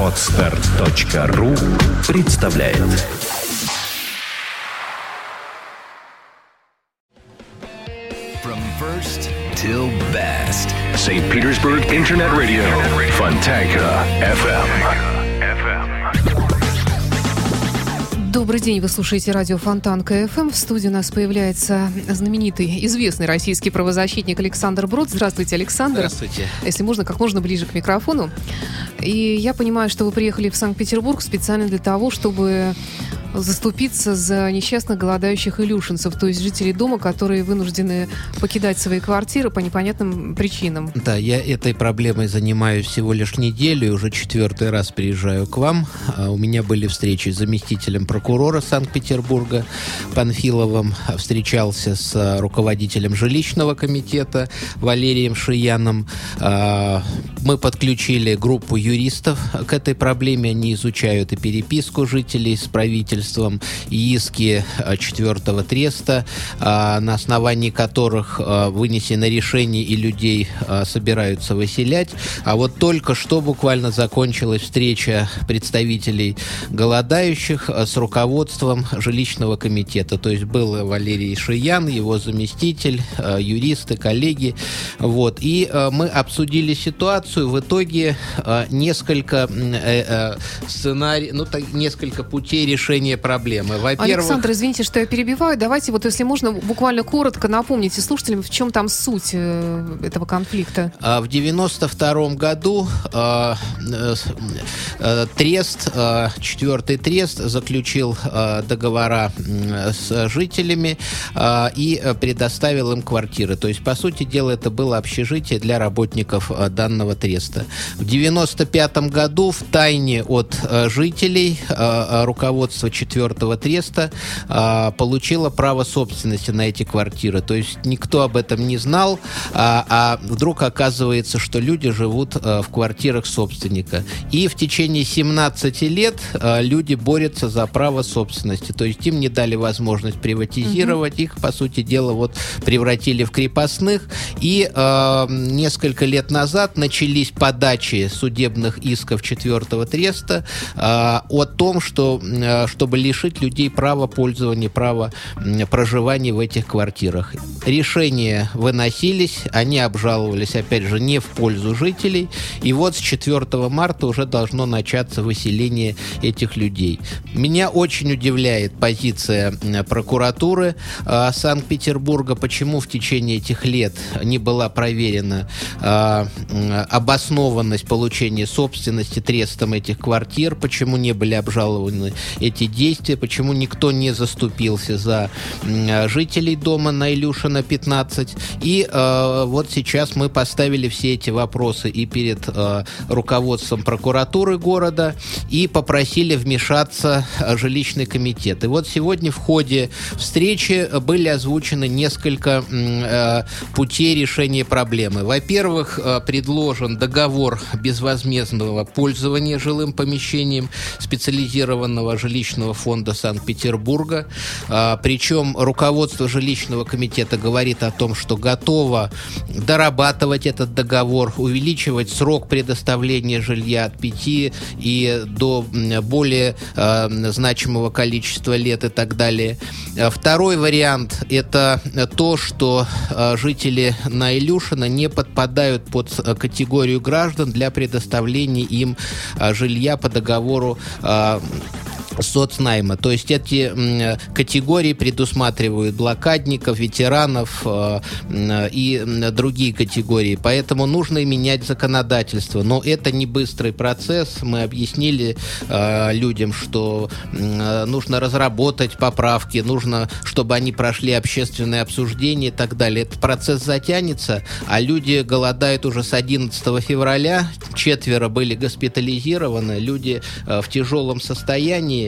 Отстар.ру представляет From first till best. St. Petersburg Internet Radio. Fontanka FM. Добрый день, вы слушаете радио Фонтан КФМ. В студии у нас появляется знаменитый, известный российский правозащитник Александр Брод. Здравствуйте, Александр. Здравствуйте. Если можно, как можно ближе к микрофону. И я понимаю, что вы приехали в Санкт-Петербург специально для того, чтобы заступиться за несчастных голодающих илюшинцев, то есть жителей дома, которые вынуждены покидать свои квартиры по непонятным причинам. Да, я этой проблемой занимаюсь всего лишь неделю и уже четвертый раз приезжаю к вам. А, у меня были встречи с заместителем прокурора Санкт-Петербурга Панфиловым, встречался с руководителем жилищного комитета Валерием Шияном. А, мы подключили группу юристов к этой проблеме, они изучают и переписку жителей с правительством, правительством иски э, четвертого треста, э, на основании которых э, вынесено решение и людей собираются выселять. А вот только что буквально закончилась встреча представителей голодающих с руководством жилищного комитета. То есть был Валерий Шиян, его заместитель, юристы, коллеги. Вот. И мы обсудили ситуацию. В итоге несколько сценарий, ну, так, несколько путей решения проблемы. Во-первых... Александр, извините, что я перебиваю. Давайте вот, если можно, буквально коротко напомните слушателям, в чем там суть э, этого конфликта. А, в 92 году э, э, Трест, э, четвертый Трест, заключил э, договора с жителями э, и предоставил им квартиры. То есть, по сути дела, это было общежитие для работников э, данного Треста. В 95 году в тайне от э, жителей э, руководство четвертого треста получила право собственности на эти квартиры. То есть никто об этом не знал, а, вдруг оказывается, что люди живут в квартирах собственника. И в течение 17 лет люди борются за право собственности. То есть им не дали возможность приватизировать угу. их, по сути дела, вот превратили в крепостных. И а, несколько лет назад начались подачи судебных исков четвертого треста а, о том, что, а, чтобы лишить людей права пользования, права проживания в этих квартирах. Решения выносились, они обжаловались, опять же, не в пользу жителей. И вот с 4 марта уже должно начаться выселение этих людей. Меня очень удивляет позиция прокуратуры э, Санкт-Петербурга, почему в течение этих лет не была проверена э, обоснованность получения собственности трестом этих квартир, почему не были обжалованы эти действия почему никто не заступился за жителей дома на Илюшина 15. И э, вот сейчас мы поставили все эти вопросы и перед э, руководством прокуратуры города, и попросили вмешаться э, жилищный комитет. И вот сегодня в ходе встречи были озвучены несколько э, путей решения проблемы. Во-первых, э, предложен договор безвозмездного пользования жилым помещением специализированного жилищного фонда Санкт-Петербурга. А, причем руководство жилищного комитета говорит о том, что готово дорабатывать этот договор, увеличивать срок предоставления жилья от 5 и до более э, значимого количества лет и так далее. А, второй вариант – это то, что жители на Илюшина не подпадают под категорию граждан для предоставления им жилья по договору соцнайма. То есть эти категории предусматривают блокадников, ветеранов э, и другие категории. Поэтому нужно менять законодательство. Но это не быстрый процесс. Мы объяснили э, людям, что нужно разработать поправки, нужно, чтобы они прошли общественное обсуждение и так далее. Этот процесс затянется, а люди голодают уже с 11 февраля. Четверо были госпитализированы, люди э, в тяжелом состоянии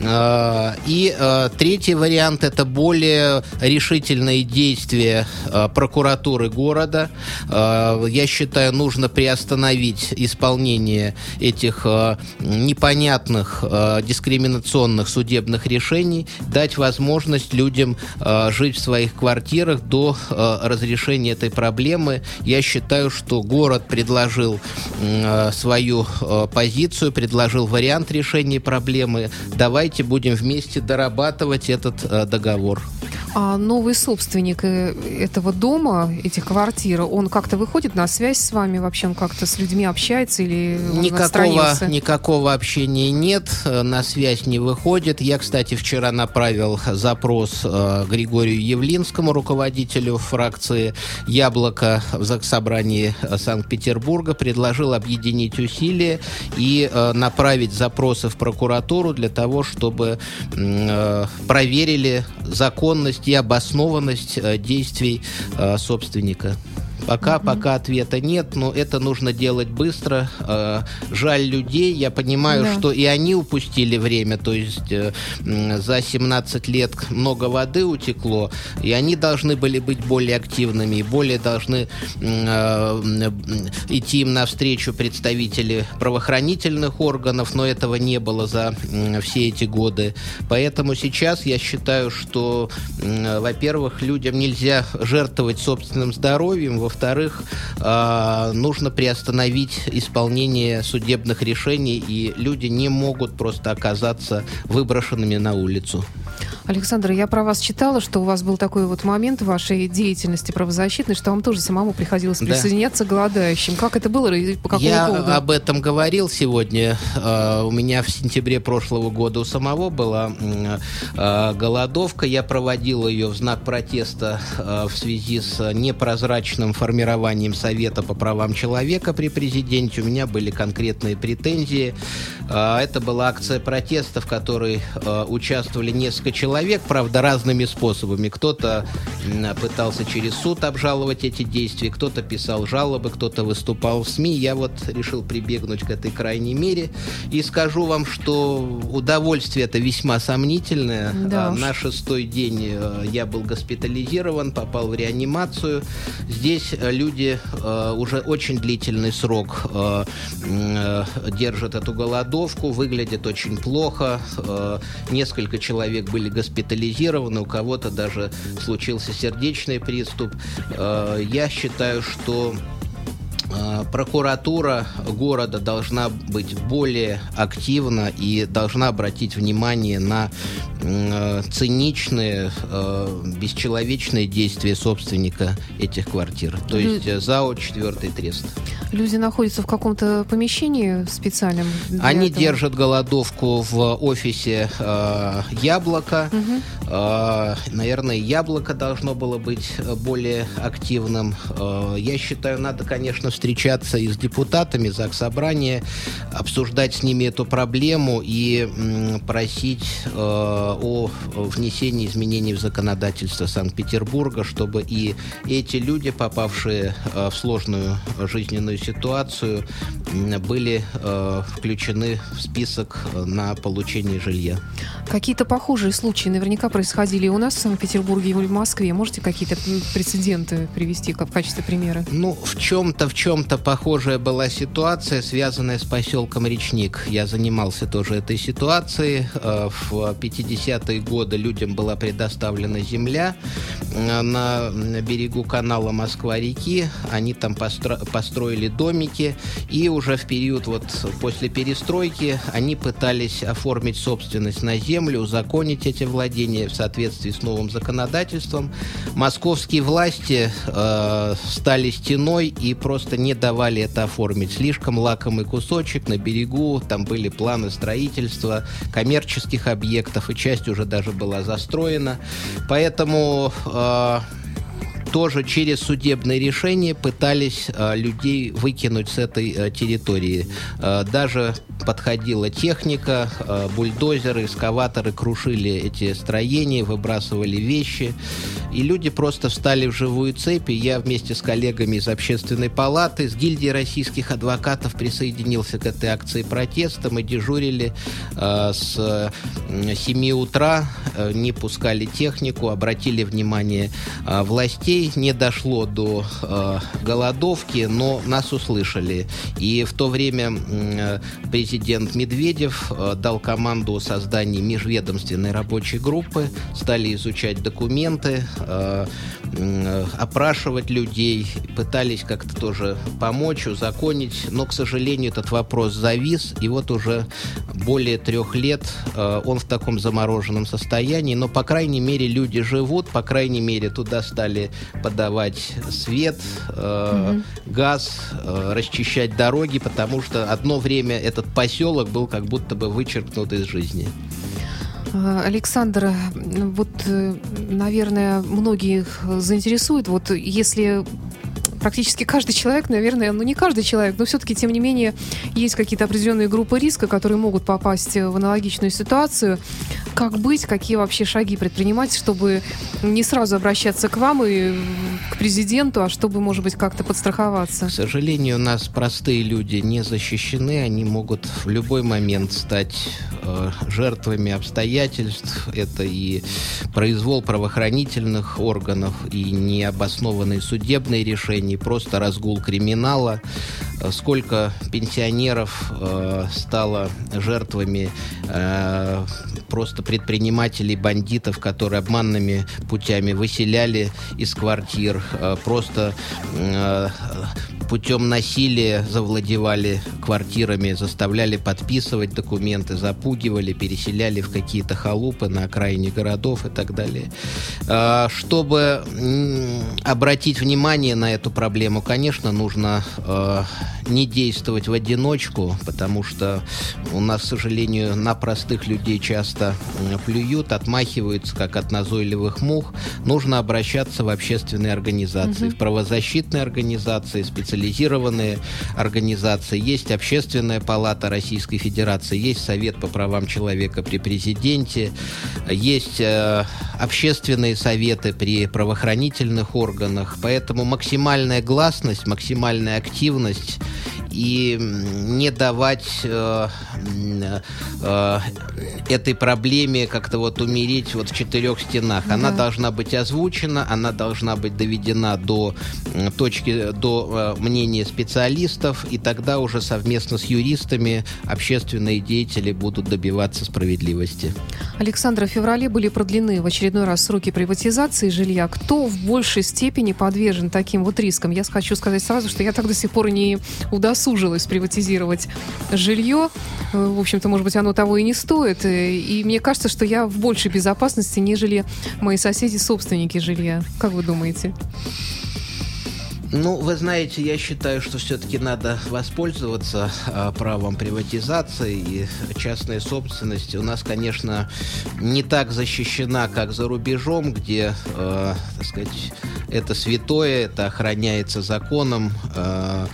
Э, и э, третий вариант – это более решительные действия э, прокуратуры города. Я считаю, нужно приостановить исполнение этих непонятных дискриминационных судебных решений, дать возможность людям жить в своих квартирах до разрешения этой проблемы. Я считаю, что город предложил свою позицию, предложил вариант решения проблемы. Давайте будем вместе дорабатывать этот э, договор. А новый собственник э, этого дома, этих квартир, он как-то выходит на связь с вами? Вообще он как-то с людьми общается или никакого, никакого общения нет, э, на связь не выходит. Я, кстати, вчера направил запрос э, Григорию Явлинскому, руководителю фракции «Яблоко» в Заксобрании Санкт-Петербурга, предложил объединить усилия и направить запросы в прокуратуру для того, чтобы проверили законность и обоснованность э, действий э, собственника. Пока, mm-hmm. пока ответа нет, но это нужно делать быстро. Э, жаль людей, я понимаю, да. что и они упустили время, то есть э, за 17 лет много воды утекло, и они должны были быть более активными, и более должны э, идти им навстречу представители правоохранительных органов, но этого не было за все эти годы. Поэтому сейчас я считаю, что, во-первых, людям нельзя жертвовать собственным здоровьем, во во-вторых, а, нужно приостановить исполнение судебных решений, и люди не могут просто оказаться выброшенными на улицу. Александр, я про вас читала, что у вас был такой вот момент в вашей деятельности правозащитной, что вам тоже самому приходилось да. присоединяться к голодающим. Как это было и по какому я поводу? Я об этом говорил сегодня. А, у меня в сентябре прошлого года у самого была а, голодовка. Я проводил ее в знак протеста в связи с непрозрачным формированием Совета по правам человека при президенте у меня были конкретные претензии. Это была акция протеста, в которой участвовали несколько человек, правда, разными способами. Кто-то пытался через суд обжаловать эти действия, кто-то писал жалобы, кто-то выступал в СМИ. Я вот решил прибегнуть к этой крайней мере. И скажу вам, что удовольствие это весьма сомнительное. Да а, На шестой день я был госпитализирован, попал в реанимацию. Здесь Э, люди э, уже очень длительный срок э, э, держат эту голодовку, выглядят очень плохо. Э, несколько человек были госпитализированы, у кого-то даже случился сердечный приступ. Э, я считаю, что прокуратура города должна быть более активна и должна обратить внимание на э, циничные, э, бесчеловечные действия собственника этих квартир. То есть ЗАО «Четвертый трест». Люди находятся в каком-то помещении специальном? Они этого? держат голодовку в офисе э, «Яблоко». Угу. Э, наверное, «Яблоко» должно быть более активным. Э, я считаю, надо, конечно, встречаться и с депутатами Заксобрания, обсуждать с ними эту проблему и просить э, о внесении изменений в законодательство Санкт-Петербурга, чтобы и эти люди, попавшие э, в сложную жизненную ситуацию, были э, включены в список на получение жилья. Какие-то похожие случаи наверняка происходили и у нас в Санкт-Петербурге, и в Москве. Можете какие-то прецеденты привести в качестве примера? Ну, в чем-то, в чем чем-то похожая была ситуация, связанная с поселком Речник. Я занимался тоже этой ситуацией. Э, в 50-е годы людям была предоставлена земля э, на берегу канала Москва-реки. Они там постро построили домики. И уже в период вот после перестройки они пытались оформить собственность на землю, узаконить эти владения в соответствии с новым законодательством. Московские власти э, стали стеной и просто не давали это оформить. Слишком лакомый кусочек на берегу, там были планы строительства коммерческих объектов, и часть уже даже была застроена. Поэтому э, тоже через судебные решения пытались э, людей выкинуть с этой э, территории. Э, даже подходила техника, э, бульдозеры, экскаваторы крушили эти строения, выбрасывали вещи. И люди просто встали в живую цепь. И я вместе с коллегами из общественной палаты, с гильдии российских адвокатов присоединился к этой акции протеста. Мы дежурили э, с э, 7 утра, э, не пускали технику, обратили внимание властей не дошло до голодовки, но нас услышали. И в то время э, президент Медведев дал команду о создании межведомственной рабочей группы, стали изучать документы, опрашивать людей, пытались как-то тоже помочь, узаконить, но, к сожалению, этот вопрос завис, и вот уже более трех лет он в таком замороженном состоянии, но, по крайней мере, люди живут, по крайней мере, туда стали подавать свет, э, угу. газ, э, расчищать дороги, потому что одно время этот поселок был как будто бы вычеркнут из жизни. Э, Александр, вот, э, наверное, многих заинтересует, вот если практически каждый человек, наверное, ну не каждый человек, но все-таки, тем не менее, есть какие-то определенные группы риска, которые могут попасть в аналогичную ситуацию. Как быть, какие вообще шаги предпринимать, чтобы не сразу обращаться к вам и к президенту, а чтобы, может быть, как-то подстраховаться? К сожалению, у нас простые люди не защищены, они могут в любой момент стать э, жертвами обстоятельств. Это и произвол правоохранительных органов, и необоснованные судебные решения, не просто разгул криминала, э, сколько пенсионеров э, стало жертвами э, просто предпринимателей, бандитов, которые обманными путями выселяли из квартир, э, просто э, путем насилия завладевали квартирами, заставляли подписывать документы, запугивали, переселяли в какие-то халупы на окраине городов и так далее. Э, чтобы обратить внимание на эту проблему, конечно, нужно э, не действовать в одиночку, потому что у нас, к сожалению, на простых людей часто плюют, отмахиваются, как от назойливых мух. Нужно обращаться в общественные организации, угу. в правозащитные организации, специализированные организации. Есть Общественная палата Российской Федерации, есть Совет по правам человека при президенте, есть э, общественные советы при правоохранительных органах. Поэтому максимальная гласность, максимальная активность и не давать э, э, этой проблеме как-то вот умереть вот в четырех стенах. Она да. должна быть озвучена, она должна быть доведена до точки, до э, мнения специалистов, и тогда уже совместно с юристами общественные деятели будут добиваться справедливости. Александр, в феврале были продлены в очередной раз сроки приватизации жилья. Кто в большей степени подвержен таким вот рискам? Я хочу сказать сразу, что я так до сих пор не удосужилась удосужилась приватизировать жилье. Э, в общем-то, может быть, оно того и не стоит. Э, и мне кажется, что я в большей безопасности, нежели мои соседи-собственники жилья. Как вы думаете? Ну, вы знаете, я считаю, что все-таки надо воспользоваться э, правом приватизации и частной собственности. У нас, конечно, не так защищена, как за рубежом, где, э, так сказать, это святое, это охраняется законом, э,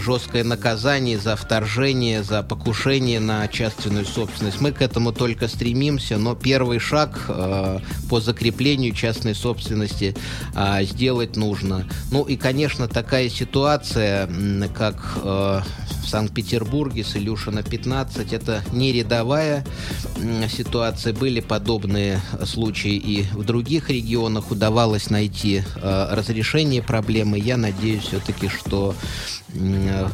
жесткое наказание за вторжение, за покушение на частную собственность. Мы к этому только стремимся, но первый шаг э, по закреплению частной собственности э, сделать нужно. Ну и, конечно, такая ситуация, как э, в Санкт-Петербурге с Илюшина 15, это не рядовая ситуация. Были подобные случаи и в других регионах. Удавалось найти э, разрешение проблемы. Я надеюсь все-таки, что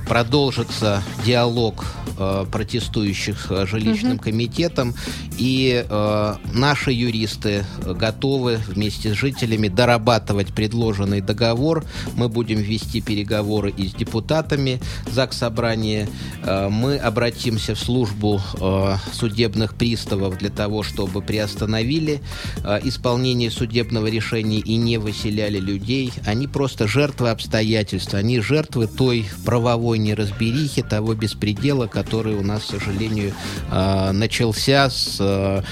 продолжится диалог э, протестующих с жилищным угу. комитетом, и э, наши юристы готовы вместе с жителями дорабатывать предложенный договор. Мы будем вести переговоры и с депутатами ЗАГС Собрания. Э, мы обратимся в службу э, судебных приставов для того, чтобы приостановили э, исполнение судебного решения и не выселяли людей. Они просто жертвы обстоятельств, они жертвы той правовой неразберихи, того беспредела, который у нас, к сожалению, э, начался с э,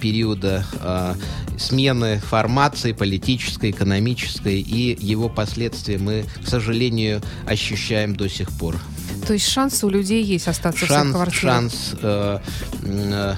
периода э, смены формации политической, экономической, и его последствия мы, к сожалению, ощущаем до сих пор. То есть шанс у людей есть остаться шанс, в квартире? Шанс, э, э,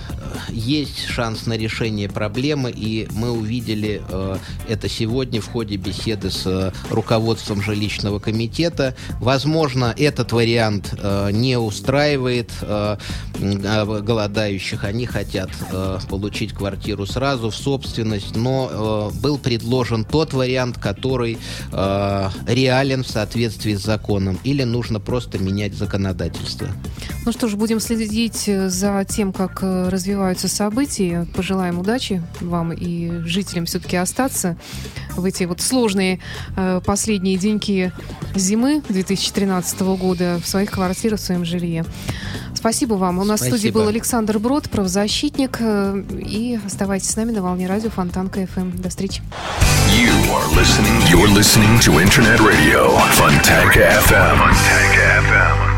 есть шанс на решение проблемы, и мы увидели э, это сегодня в ходе беседы с э, руководством жилищного комитета. Возможно, этот вариант э, не устраивает э, голодающих. Они хотят э, получить квартиру сразу в собственность, но э, был предложен тот вариант, который э, реален в соответствии с законом, или нужно просто менять законодательство. Ну что ж, будем следить за тем, как развиваются события. Пожелаем удачи вам и жителям все-таки остаться в эти вот сложные э, последние деньки зимы 2013 года в своих квартирах, в своем жилье. Спасибо вам. У нас Спасибо. в студии был Александр Брод, правозащитник. Э, и оставайтесь с нами на волне радио Фонтанка FM. До встречи. You are listening, you're listening to Internet Radio, Fontanka FM. Fontanka FM.